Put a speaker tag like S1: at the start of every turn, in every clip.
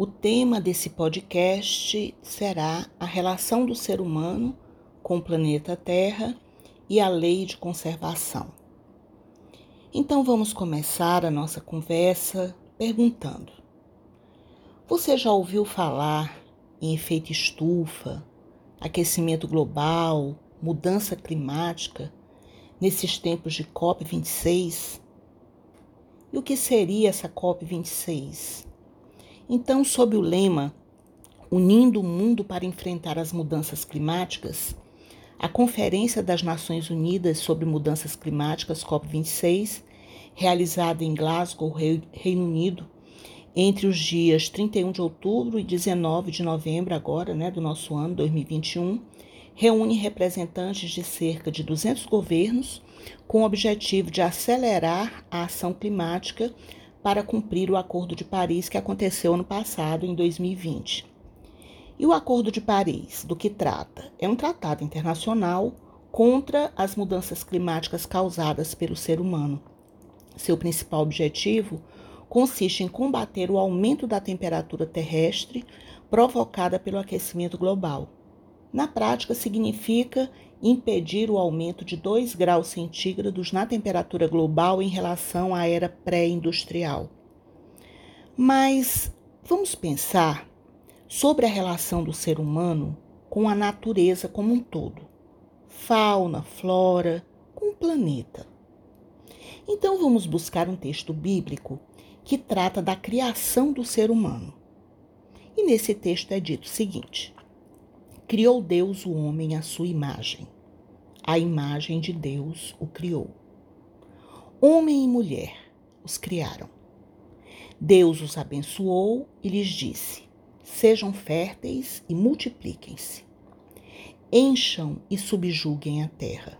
S1: O tema desse podcast será a relação do ser humano com o planeta Terra e a lei de conservação. Então vamos começar a nossa conversa perguntando: Você já ouviu falar em efeito estufa, aquecimento global, mudança climática nesses tempos de COP26? E o que seria essa COP26? Então, sob o lema Unindo o Mundo para Enfrentar as Mudanças Climáticas, a Conferência das Nações Unidas sobre Mudanças Climáticas, COP26, realizada em Glasgow, Reino Unido, entre os dias 31 de outubro e 19 de novembro agora, né, do nosso ano 2021, reúne representantes de cerca de 200 governos com o objetivo de acelerar a ação climática para cumprir o Acordo de Paris que aconteceu ano passado, em 2020. E o Acordo de Paris, do que trata? É um tratado internacional contra as mudanças climáticas causadas pelo ser humano. Seu principal objetivo consiste em combater o aumento da temperatura terrestre provocada pelo aquecimento global. Na prática, significa impedir o aumento de 2 graus centígrados na temperatura global em relação à era pré-industrial. Mas vamos pensar sobre a relação do ser humano com a natureza como um todo, fauna, flora, com o planeta. Então vamos buscar um texto bíblico que trata da criação do ser humano. E nesse texto é dito o seguinte: Criou Deus o homem à sua imagem. A imagem de Deus o criou. Homem e mulher os criaram. Deus os abençoou e lhes disse: Sejam férteis e multipliquem-se. Encham e subjuguem a terra.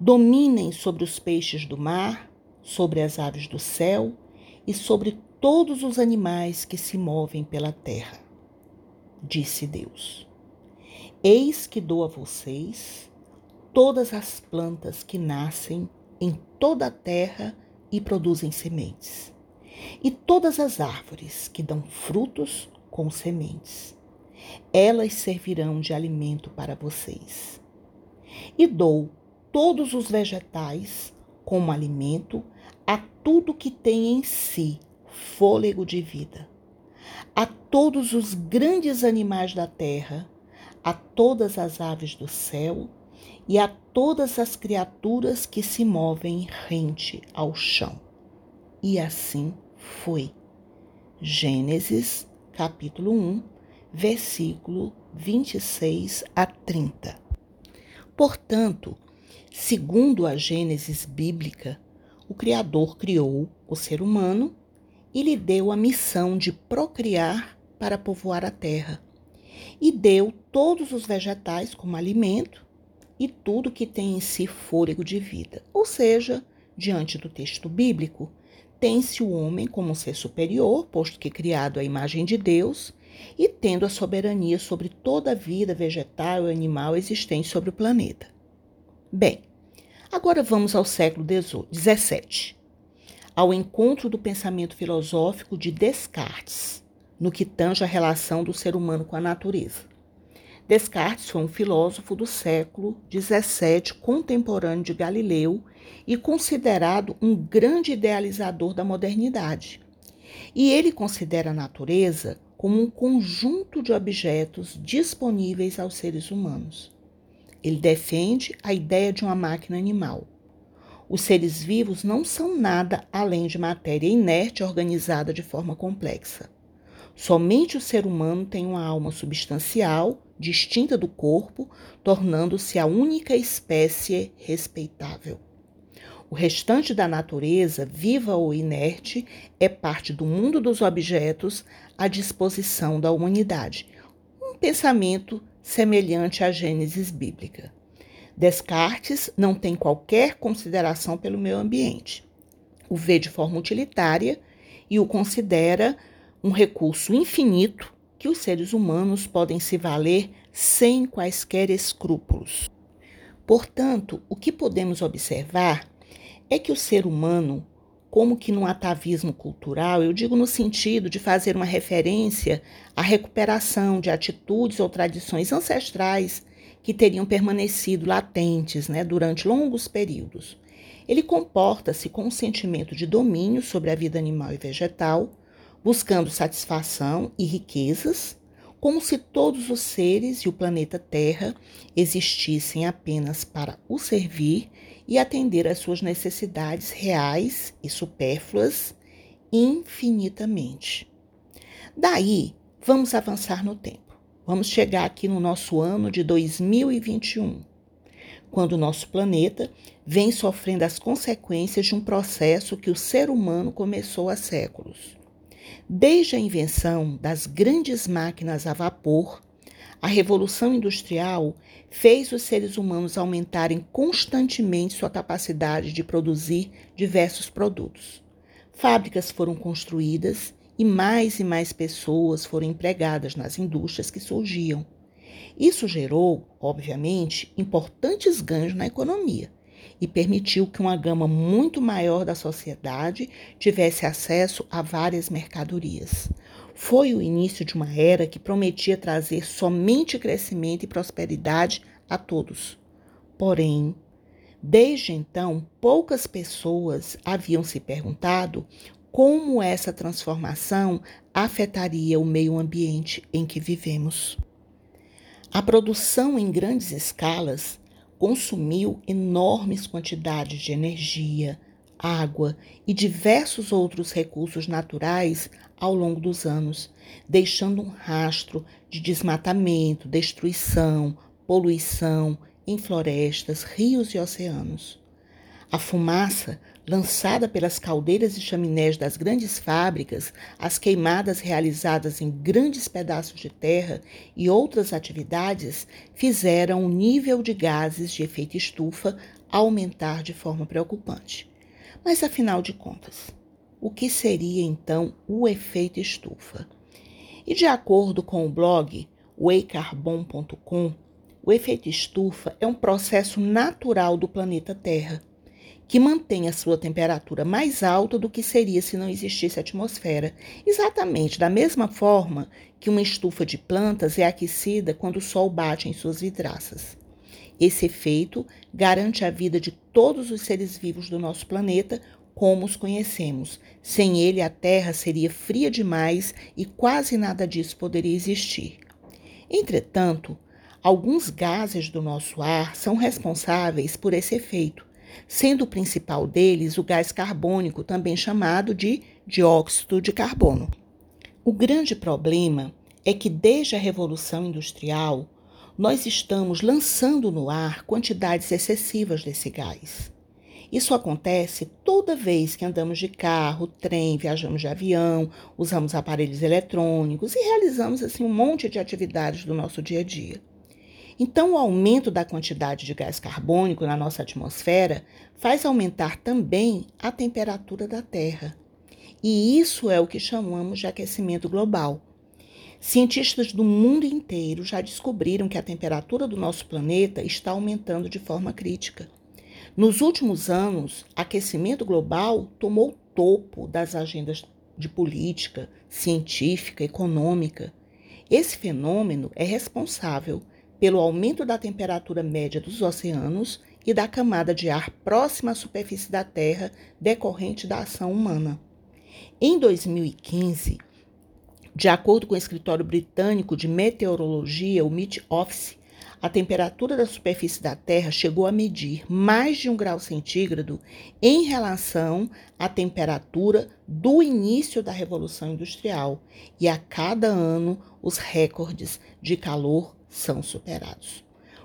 S1: Dominem sobre os peixes do mar, sobre as aves do céu e sobre todos os animais que se movem pela terra. Disse Deus. Eis que dou a vocês todas as plantas que nascem em toda a terra e produzem sementes, e todas as árvores que dão frutos com sementes. Elas servirão de alimento para vocês. E dou todos os vegetais como alimento a tudo que tem em si fôlego de vida, a todos os grandes animais da terra a todas as aves do céu e a todas as criaturas que se movem rente ao chão. E assim foi. Gênesis, capítulo 1, versículo 26 a 30. Portanto, segundo a Gênesis bíblica, o Criador criou o ser humano e lhe deu a missão de procriar para povoar a terra e deu todos os vegetais como alimento e tudo que tem em si fôlego de vida. Ou seja, diante do texto bíblico, tem-se o homem como um ser superior, posto que criado à imagem de Deus, e tendo a soberania sobre toda a vida vegetal e animal existente sobre o planeta. Bem, agora vamos ao século XVII, ao encontro do pensamento filosófico de Descartes no que tange a relação do ser humano com a natureza. Descartes foi um filósofo do século XVII, contemporâneo de Galileu e considerado um grande idealizador da modernidade. E ele considera a natureza como um conjunto de objetos disponíveis aos seres humanos. Ele defende a ideia de uma máquina animal. Os seres vivos não são nada além de matéria inerte organizada de forma complexa. Somente o ser humano tem uma alma substancial, distinta do corpo, tornando-se a única espécie respeitável. O restante da natureza, viva ou inerte, é parte do mundo dos objetos à disposição da humanidade. Um pensamento semelhante à Gênesis bíblica. Descartes não tem qualquer consideração pelo meio ambiente. O vê de forma utilitária e o considera um recurso infinito que os seres humanos podem se valer sem quaisquer escrúpulos. Portanto, o que podemos observar é que o ser humano como que num atavismo cultural, eu digo no sentido de fazer uma referência à recuperação de atitudes ou tradições ancestrais que teriam permanecido latentes né, durante longos períodos. Ele comporta-se com um sentimento de domínio sobre a vida animal e vegetal, buscando satisfação e riquezas, como se todos os seres e o planeta Terra existissem apenas para o servir e atender às suas necessidades reais e supérfluas infinitamente. Daí, vamos avançar no tempo. Vamos chegar aqui no nosso ano de 2021, quando o nosso planeta vem sofrendo as consequências de um processo que o ser humano começou há séculos. Desde a invenção das grandes máquinas a vapor, a Revolução Industrial fez os seres humanos aumentarem constantemente sua capacidade de produzir diversos produtos. Fábricas foram construídas e mais e mais pessoas foram empregadas nas indústrias que surgiam. Isso gerou, obviamente, importantes ganhos na economia e permitiu que uma gama muito maior da sociedade tivesse acesso a várias mercadorias. Foi o início de uma era que prometia trazer somente crescimento e prosperidade a todos. Porém, desde então, poucas pessoas haviam se perguntado como essa transformação afetaria o meio ambiente em que vivemos. A produção em grandes escalas consumiu enormes quantidades de energia, água e diversos outros recursos naturais ao longo dos anos, deixando um rastro de desmatamento, destruição, poluição em florestas, rios e oceanos. A fumaça lançada pelas caldeiras e chaminés das grandes fábricas, as queimadas realizadas em grandes pedaços de terra e outras atividades fizeram o nível de gases de efeito estufa aumentar de forma preocupante. Mas afinal de contas, o que seria então o efeito estufa? E de acordo com o blog waycarbon.com, o efeito estufa é um processo natural do planeta Terra que mantém a sua temperatura mais alta do que seria se não existisse atmosfera, exatamente da mesma forma que uma estufa de plantas é aquecida quando o sol bate em suas vidraças. Esse efeito garante a vida de todos os seres vivos do nosso planeta como os conhecemos. Sem ele, a Terra seria fria demais e quase nada disso poderia existir. Entretanto, alguns gases do nosso ar são responsáveis por esse efeito, sendo o principal deles o gás carbônico, também chamado de dióxido de carbono. O grande problema é que desde a Revolução Industrial, nós estamos lançando no ar quantidades excessivas desse gás. Isso acontece toda vez que andamos de carro, trem, viajamos de avião, usamos aparelhos eletrônicos e realizamos assim um monte de atividades do nosso dia a dia. Então, o aumento da quantidade de gás carbônico na nossa atmosfera faz aumentar também a temperatura da Terra. E isso é o que chamamos de aquecimento global. Cientistas do mundo inteiro já descobriram que a temperatura do nosso planeta está aumentando de forma crítica. Nos últimos anos, aquecimento global tomou topo das agendas de política, científica, econômica. Esse fenômeno é responsável pelo aumento da temperatura média dos oceanos e da camada de ar próxima à superfície da Terra decorrente da ação humana. Em 2015, de acordo com o escritório britânico de meteorologia, o Met Office, a temperatura da superfície da Terra chegou a medir mais de um grau centígrado em relação à temperatura do início da Revolução Industrial, e a cada ano os recordes de calor são superados.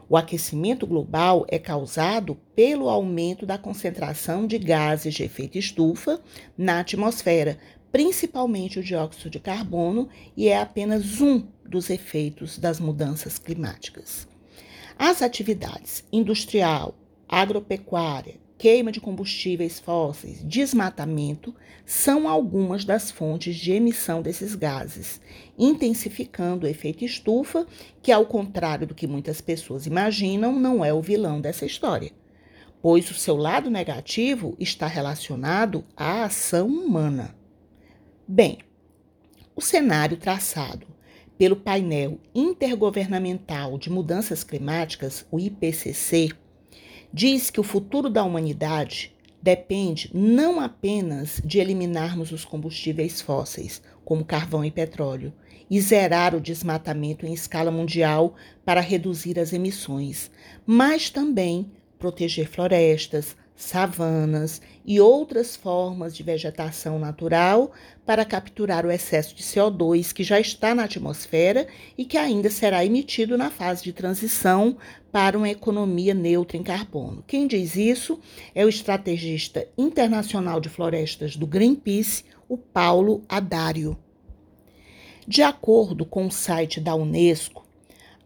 S1: O aquecimento global é causado pelo aumento da concentração de gases de efeito estufa na atmosfera, principalmente o dióxido de carbono, e é apenas um dos efeitos das mudanças climáticas. As atividades industrial, agropecuária, queima de combustíveis fósseis, desmatamento são algumas das fontes de emissão desses gases, intensificando o efeito estufa, que, ao contrário do que muitas pessoas imaginam, não é o vilão dessa história. pois o seu lado negativo está relacionado à ação humana. Bem, o cenário traçado pelo painel intergovernamental de mudanças climáticas, o IPCC, diz que o futuro da humanidade depende não apenas de eliminarmos os combustíveis fósseis, como carvão e petróleo, e zerar o desmatamento em escala mundial para reduzir as emissões, mas também proteger florestas, savanas e outras formas de vegetação natural para capturar o excesso de CO2 que já está na atmosfera e que ainda será emitido na fase de transição para uma economia neutra em carbono. Quem diz isso é o estrategista internacional de florestas do Greenpeace, o Paulo Adário. De acordo com o site da Unesco,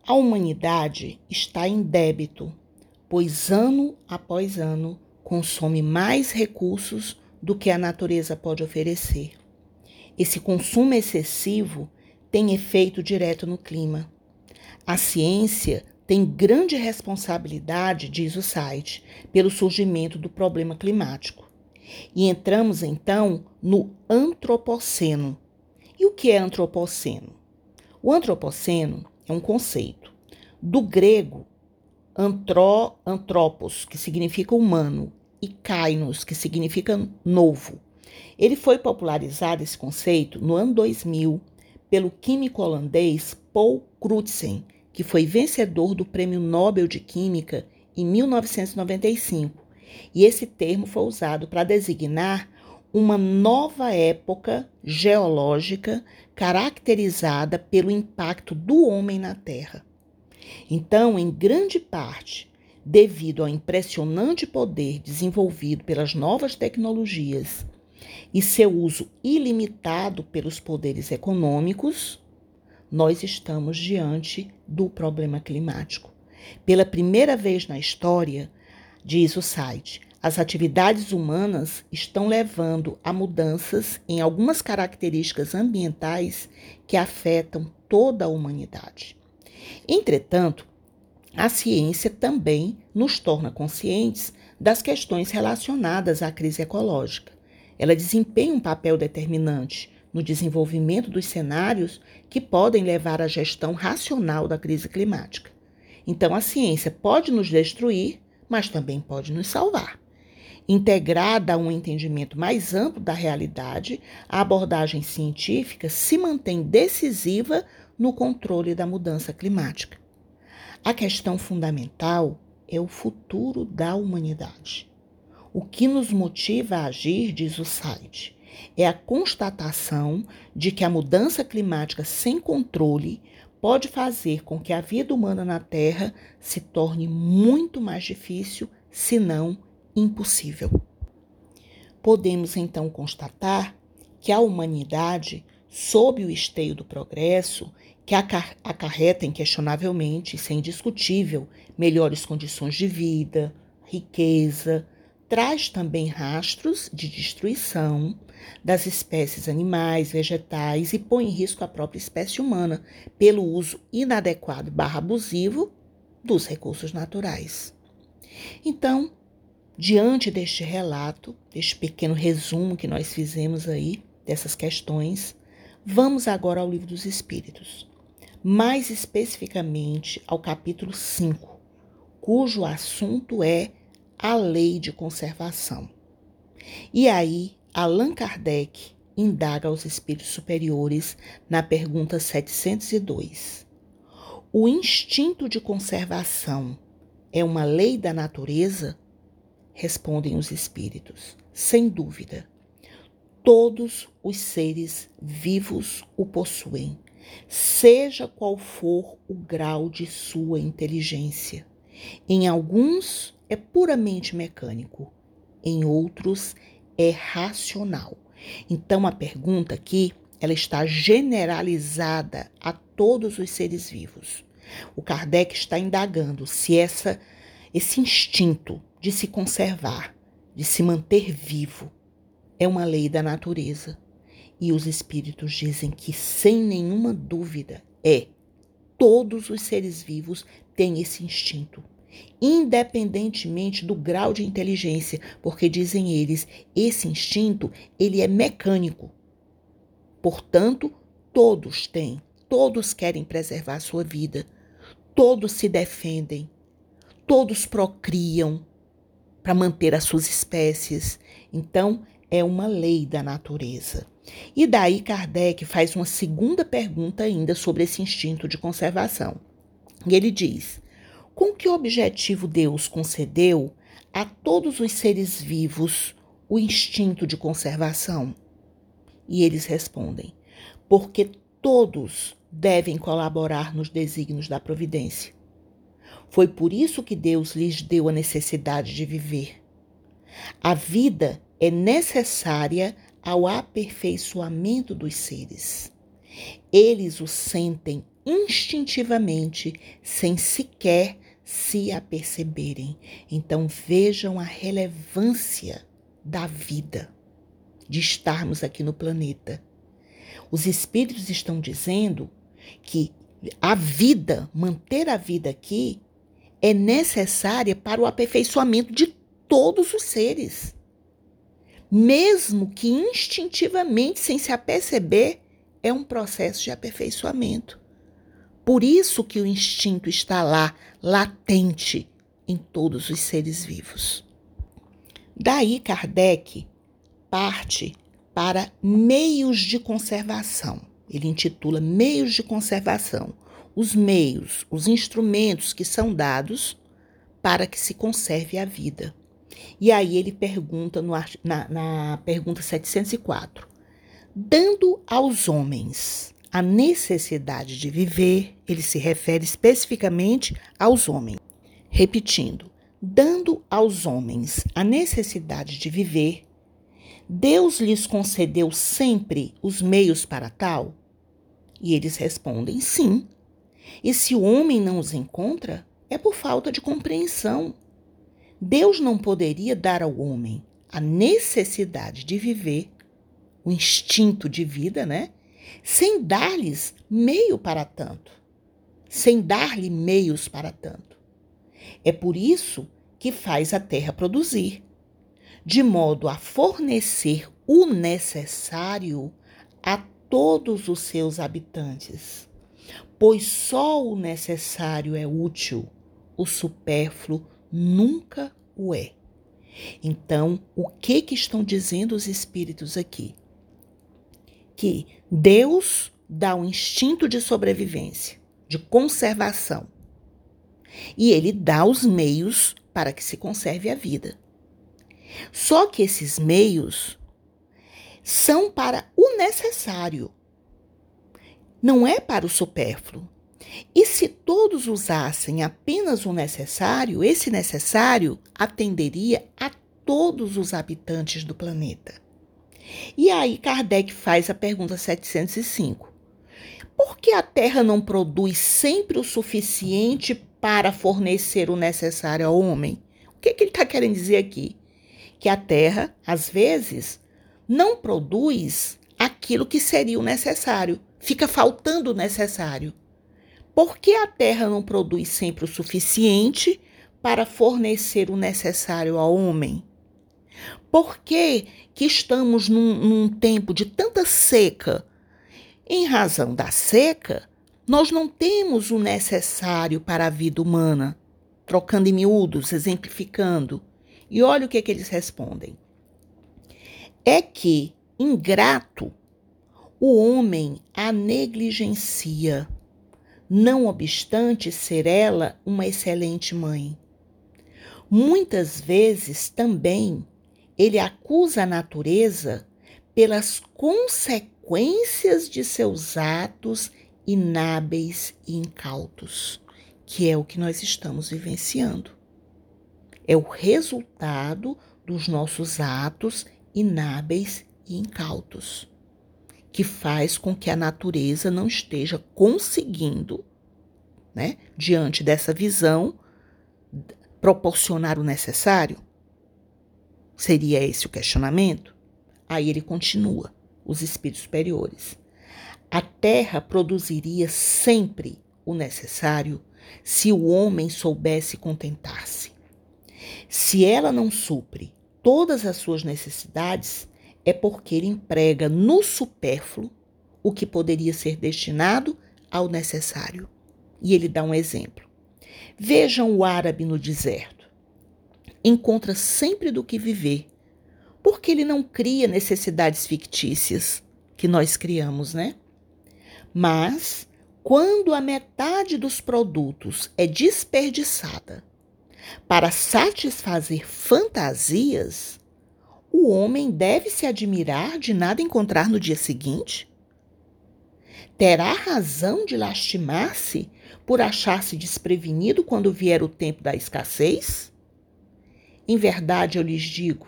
S1: a humanidade está em débito, pois ano após ano consome mais recursos do que a natureza pode oferecer. Esse consumo excessivo tem efeito direto no clima. A ciência tem grande responsabilidade, diz o site, pelo surgimento do problema climático. E entramos então no antropoceno. E o que é antropoceno? O antropoceno é um conceito do grego antro, antropos, que significa humano, e kainos, que significa novo. Ele foi popularizado esse conceito no ano 2000 pelo químico holandês Paul Crutzen, que foi vencedor do Prêmio Nobel de Química em 1995. E esse termo foi usado para designar uma nova época geológica caracterizada pelo impacto do homem na Terra. Então, em grande parte, devido ao impressionante poder desenvolvido pelas novas tecnologias e seu uso ilimitado pelos poderes econômicos, nós estamos diante do problema climático. Pela primeira vez na história, diz o site, as atividades humanas estão levando a mudanças em algumas características ambientais que afetam toda a humanidade. Entretanto, a ciência também nos torna conscientes das questões relacionadas à crise ecológica. Ela desempenha um papel determinante no desenvolvimento dos cenários que podem levar à gestão racional da crise climática. Então, a ciência pode nos destruir, mas também pode nos salvar. Integrada a um entendimento mais amplo da realidade, a abordagem científica se mantém decisiva no controle da mudança climática. A questão fundamental é o futuro da humanidade. O que nos motiva a agir, diz o site, é a constatação de que a mudança climática sem controle pode fazer com que a vida humana na Terra se torne muito mais difícil, se não impossível. Podemos então constatar que a humanidade, sob o esteio do progresso, que acarreta inquestionavelmente, sem discutível, melhores condições de vida, riqueza, traz também rastros de destruição das espécies animais, vegetais e põe em risco a própria espécie humana pelo uso inadequado barra abusivo dos recursos naturais. Então, diante deste relato, deste pequeno resumo que nós fizemos aí dessas questões, vamos agora ao livro dos Espíritos mais especificamente ao capítulo 5, cujo assunto é a lei de conservação. E aí, Allan Kardec indaga aos espíritos superiores na pergunta 702. O instinto de conservação é uma lei da natureza? Respondem os espíritos, sem dúvida. Todos os seres vivos o possuem seja qual for o grau de sua inteligência. Em alguns é puramente mecânico, em outros é racional. Então a pergunta aqui, ela está generalizada a todos os seres vivos. O Kardec está indagando se essa esse instinto de se conservar, de se manter vivo, é uma lei da natureza e os espíritos dizem que, sem nenhuma dúvida, é. Todos os seres vivos têm esse instinto. independentemente do grau de inteligência, porque dizem eles, esse instinto, ele é mecânico. Portanto, todos têm, todos querem preservar a sua vida, todos se defendem, todos procriam para manter as suas espécies. Então, é uma lei da natureza. E daí Kardec faz uma segunda pergunta ainda sobre esse instinto de conservação. E ele diz: com que objetivo Deus concedeu a todos os seres vivos o instinto de conservação? E eles respondem: porque todos devem colaborar nos desígnios da providência. Foi por isso que Deus lhes deu a necessidade de viver. A vida é necessária ao aperfeiçoamento dos seres. Eles o sentem instintivamente, sem sequer se aperceberem. Então vejam a relevância da vida, de estarmos aqui no planeta. Os espíritos estão dizendo que a vida, manter a vida aqui, é necessária para o aperfeiçoamento de todos os seres. Mesmo que instintivamente, sem se aperceber, é um processo de aperfeiçoamento. Por isso que o instinto está lá, latente em todos os seres vivos. Daí Kardec parte para meios de conservação. Ele intitula Meios de Conservação. Os meios, os instrumentos que são dados para que se conserve a vida. E aí ele pergunta no, na, na pergunta 704: dando aos homens a necessidade de viver, ele se refere especificamente aos homens. Repetindo, dando aos homens a necessidade de viver, Deus lhes concedeu sempre os meios para tal? E eles respondem sim. E se o homem não os encontra, é por falta de compreensão. Deus não poderia dar ao homem a necessidade de viver, o instinto de vida, né? sem dar-lhes meio para tanto, sem dar-lhe meios para tanto. É por isso que faz a terra produzir, de modo a fornecer o necessário a todos os seus habitantes, pois só o necessário é útil, o supérfluo nunca o é. Então, o que que estão dizendo os espíritos aqui? que Deus dá um instinto de sobrevivência, de conservação. E ele dá os meios para que se conserve a vida. Só que esses meios são para o necessário, não é para o supérfluo. E se todos usassem apenas o necessário, esse necessário atenderia a todos os habitantes do planeta. E aí Kardec faz a pergunta 705. Por que a Terra não produz sempre o suficiente para fornecer o necessário ao homem? O que, que ele está querendo dizer aqui? Que a Terra, às vezes, não produz aquilo que seria o necessário. Fica faltando o necessário. Por que a Terra não produz sempre o suficiente para fornecer o necessário ao homem? Por que, que estamos num, num tempo de tanta seca? Em razão da seca, nós não temos o necessário para a vida humana. Trocando em miúdos, exemplificando. E olha o que, é que eles respondem. É que, ingrato, o homem a negligencia, não obstante ser ela uma excelente mãe. Muitas vezes também ele acusa a natureza pelas consequências de seus atos inábeis e incautos, que é o que nós estamos vivenciando. É o resultado dos nossos atos inábeis e incautos, que faz com que a natureza não esteja conseguindo, né, diante dessa visão, proporcionar o necessário. Seria esse o questionamento? Aí ele continua, os espíritos superiores. A terra produziria sempre o necessário se o homem soubesse contentar-se. Se ela não supre todas as suas necessidades, é porque ele emprega no supérfluo o que poderia ser destinado ao necessário. E ele dá um exemplo. Vejam o árabe no deserto. Encontra sempre do que viver, porque ele não cria necessidades fictícias que nós criamos, né? Mas quando a metade dos produtos é desperdiçada para satisfazer fantasias, o homem deve se admirar de nada encontrar no dia seguinte? Terá razão de lastimar-se por achar-se desprevenido quando vier o tempo da escassez? Em verdade, eu lhes digo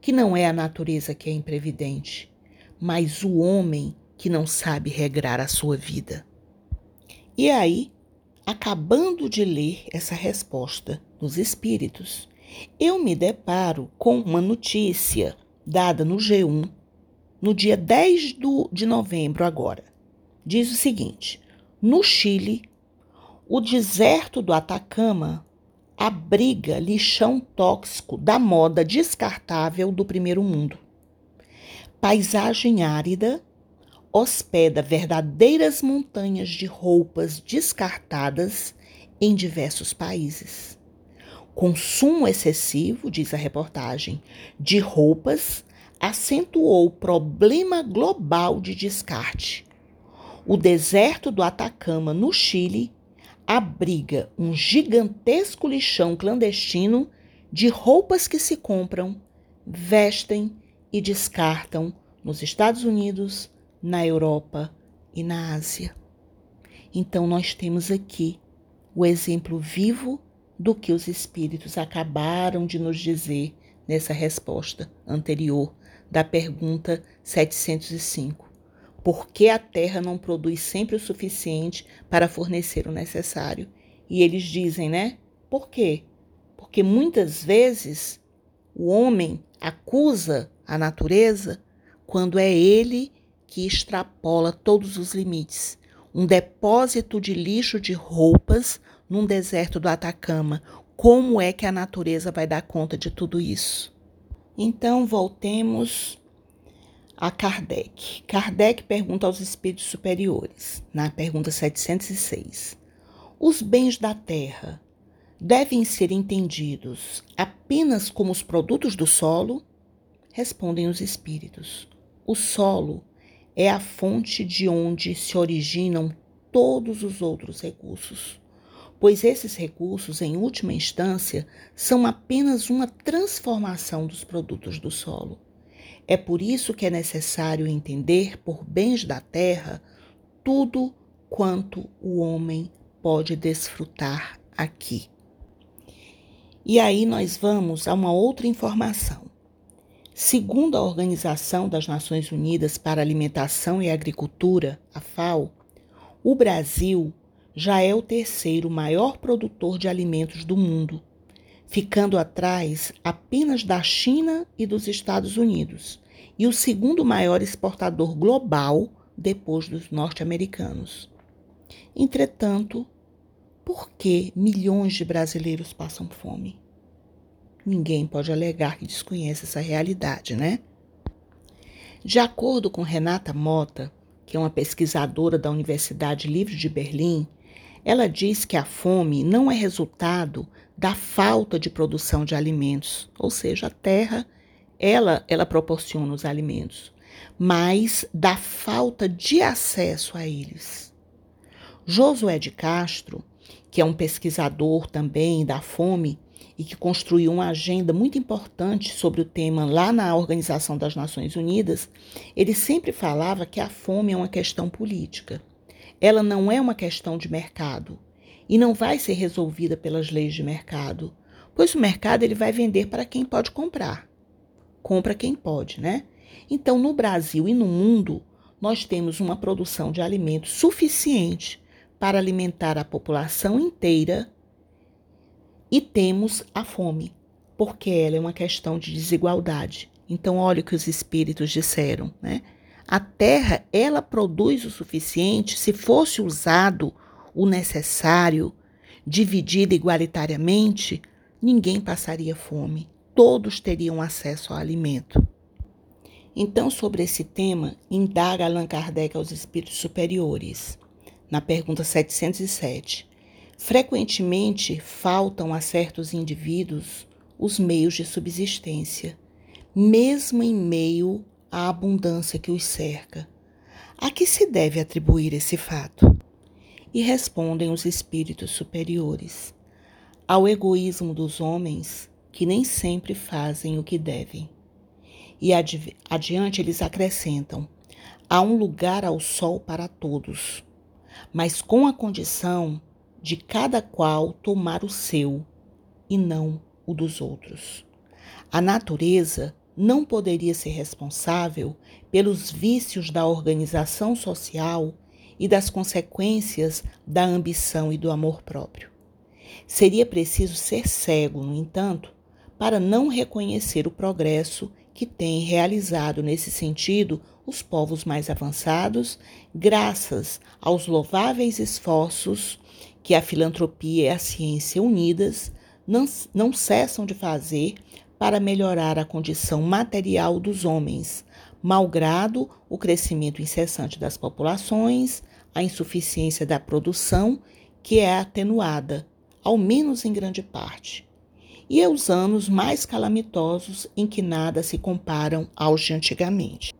S1: que não é a natureza que é imprevidente, mas o homem que não sabe regrar a sua vida. E aí, acabando de ler essa resposta dos espíritos, eu me deparo com uma notícia dada no G1 no dia 10 do, de novembro agora. Diz o seguinte: no Chile, o deserto do Atacama abriga lixão tóxico da moda descartável do primeiro mundo. Paisagem árida hospeda verdadeiras montanhas de roupas descartadas em diversos países. Consumo excessivo, diz a reportagem, de roupas acentuou o problema global de descarte. O deserto do Atacama, no Chile, abriga um gigantesco lixão clandestino de roupas que se compram, vestem e descartam nos Estados Unidos, na Europa e na Ásia. Então, nós temos aqui o exemplo vivo do que os espíritos acabaram de nos dizer nessa resposta anterior da pergunta 705. Por que a Terra não produz sempre o suficiente para fornecer o necessário? E eles dizem, né? Por quê? Porque muitas vezes o homem acusa a natureza quando é ele que extrapola todos os limites. Um depósito de lixo de roupas num deserto do Atacama. Como é que a natureza vai dar conta de tudo isso? Então, voltemos a Kardec. Kardec pergunta aos espíritos superiores, na pergunta 706. Os bens da terra devem ser entendidos apenas como os produtos do solo? Respondem os espíritos. O solo é a fonte de onde se originam todos os outros recursos pois esses recursos, em última instância, são apenas uma transformação dos produtos do solo. É por isso que é necessário entender por bens da terra tudo quanto o homem pode desfrutar aqui. E aí nós vamos a uma outra informação. Segundo a Organização das Nações Unidas para a Alimentação e Agricultura, a FAO, o Brasil já é o terceiro maior produtor de alimentos do mundo, ficando atrás apenas da China e dos Estados Unidos, e o segundo maior exportador global depois dos norte-americanos. Entretanto, por que milhões de brasileiros passam fome? Ninguém pode alegar que desconhece essa realidade, né? De acordo com Renata Mota, que é uma pesquisadora da Universidade Livre de Berlim, ela diz que a fome não é resultado da falta de produção de alimentos, ou seja, a terra ela ela proporciona os alimentos, mas da falta de acesso a eles. Josué de Castro, que é um pesquisador também da fome e que construiu uma agenda muito importante sobre o tema lá na Organização das Nações Unidas, ele sempre falava que a fome é uma questão política. Ela não é uma questão de mercado e não vai ser resolvida pelas leis de mercado, pois o mercado ele vai vender para quem pode comprar. Compra quem pode, né? Então, no Brasil e no mundo, nós temos uma produção de alimentos suficiente para alimentar a população inteira e temos a fome, porque ela é uma questão de desigualdade. Então, olha o que os espíritos disseram, né? A terra, ela produz o suficiente se fosse usado o necessário dividida igualitariamente, ninguém passaria fome, todos teriam acesso ao alimento. Então, sobre esse tema, indaga Allan Kardec aos espíritos superiores, na pergunta 707. Frequentemente faltam a certos indivíduos os meios de subsistência, mesmo em meio à abundância que os cerca. A que se deve atribuir esse fato? E respondem os espíritos superiores: ao egoísmo dos homens que nem sempre fazem o que devem. E adi adiante eles acrescentam: há um lugar ao sol para todos, mas com a condição de cada qual tomar o seu e não o dos outros. A natureza não poderia ser responsável pelos vícios da organização social e das consequências da ambição e do amor próprio. Seria preciso ser cego, no entanto, para não reconhecer o progresso que têm realizado nesse sentido os povos mais avançados, graças aos louváveis esforços que a filantropia e a ciência unidas não, não cessam de fazer para melhorar a condição material dos homens, malgrado o crescimento incessante das populações, a insuficiência da produção, que é atenuada, ao menos em grande parte, e os anos mais calamitosos em que nada se comparam aos de antigamente.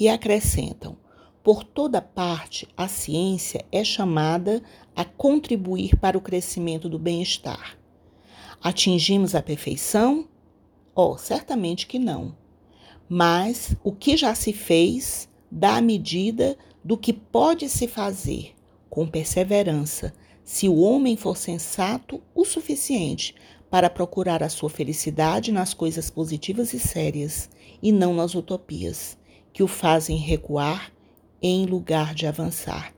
S1: E acrescentam: por toda parte, a ciência é chamada a contribuir para o crescimento do bem-estar. Atingimos a perfeição? Oh, certamente que não. Mas o que já se fez dá a medida do que pode se fazer, com perseverança, se o homem for sensato o suficiente para procurar a sua felicidade nas coisas positivas e sérias, e não nas utopias, que o fazem recuar em lugar de avançar.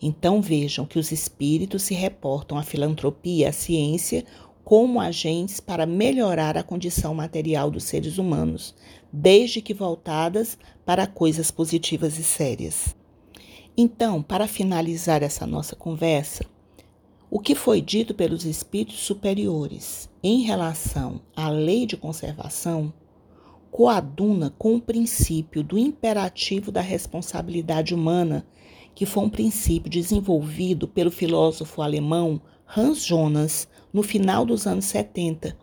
S1: Então vejam que os espíritos se reportam à filantropia à ciência como agentes para melhorar a condição material dos seres humanos, desde que voltadas para coisas positivas e sérias. Então, para finalizar essa nossa conversa, o que foi dito pelos espíritos superiores em relação à lei de conservação coaduna com o princípio do imperativo da responsabilidade humana, que foi um princípio desenvolvido pelo filósofo alemão Hans Jonas no final dos anos 70,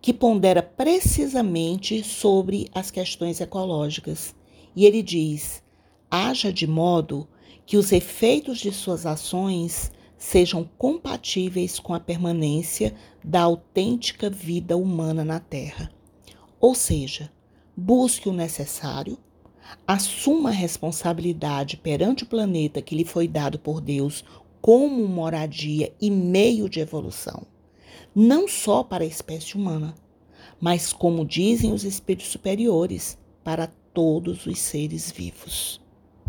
S1: que pondera precisamente sobre as questões ecológicas. E ele diz: haja de modo que os efeitos de suas ações sejam compatíveis com a permanência da autêntica vida humana na Terra. Ou seja, busque o necessário, assuma a responsabilidade perante o planeta que lhe foi dado por Deus como moradia e meio de evolução, não só para a espécie humana, mas, como dizem os espíritos superiores, para todos os seres vivos.